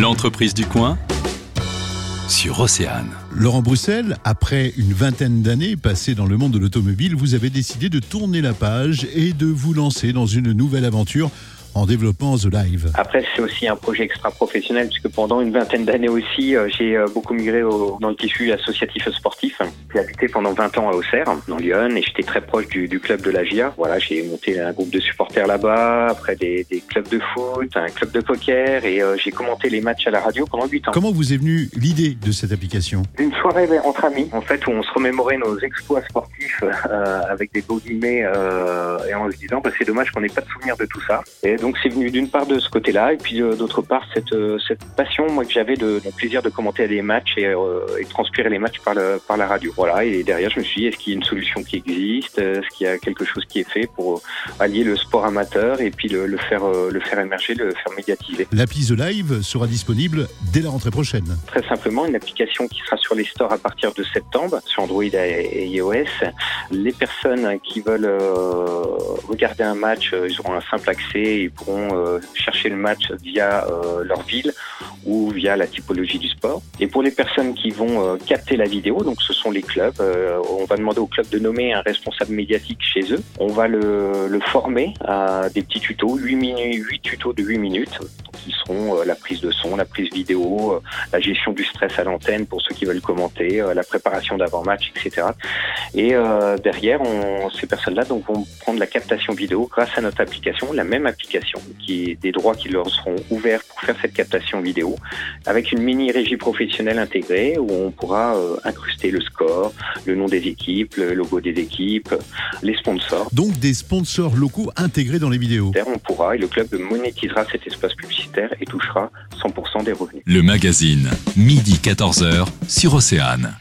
L'entreprise du coin sur Océane. Laurent Bruxelles, après une vingtaine d'années passées dans le monde de l'automobile, vous avez décidé de tourner la page et de vous lancer dans une nouvelle aventure en développant The Live. Après, c'est aussi un projet extra-professionnel, puisque pendant une vingtaine d'années aussi, euh, j'ai euh, beaucoup migré au, dans le tissu associatif sportif. J'ai habité pendant 20 ans à Auxerre, dans Lyon, et j'étais très proche du, du, club de la GIA. Voilà, j'ai monté un groupe de supporters là-bas, après des, des, clubs de foot, un club de poker, et euh, j'ai commenté les matchs à la radio pendant 8 ans. Comment vous est venue l'idée de cette application? Une soirée entre amis, en fait, où on se remémorait nos exploits sportifs euh, avec des beaux guillemets, euh, et en se disant, bah, c'est dommage qu'on n'ait pas de souvenir de tout ça. Et donc c'est venu d'une part de ce côté-là, et puis euh, d'autre part cette, cette passion moi que j'avais de, de plaisir de commenter des matchs et, euh, et transpirer les matchs par, le, par la radio. Voilà, et derrière je me suis dit est-ce qu'il y a une solution qui existe, est-ce qu'il y a quelque chose qui est fait pour allier le sport amateur et puis le, le faire le faire émerger, le faire médiatiser? L'appli The Live sera disponible dès la rentrée prochaine. Très simplement, une application qui sera sur les stores à partir de septembre sur Android et iOS. Les personnes qui veulent regarder un match, ils auront un simple accès, ils pourront euh, chercher le match via euh, leur ville ou via la typologie du sport. Et pour les personnes qui vont euh, capter la vidéo, donc ce sont les clubs, on va demander au club de nommer un responsable médiatique chez eux. On va le, le former à des petits tutos, 8, minutes, 8 tutos de 8 minutes qui seront la prise de son, la prise vidéo, la gestion du stress à l'antenne pour ceux qui veulent commenter, la préparation d'avant-match, etc. Et euh, derrière, on, ces personnes-là donc vont prendre la captation vidéo grâce à notre application, la même application, qui est des droits qui leur seront ouverts pour faire cette captation vidéo, avec une mini régie professionnelle intégrée où on pourra euh, incruster le score, le nom des équipes, le logo des équipes, les sponsors. Donc des sponsors locaux intégrés dans les vidéos. On pourra et le club monétisera cet espace publicitaire et touchera 100% des revenus. Le magazine, midi 14h sur Océane.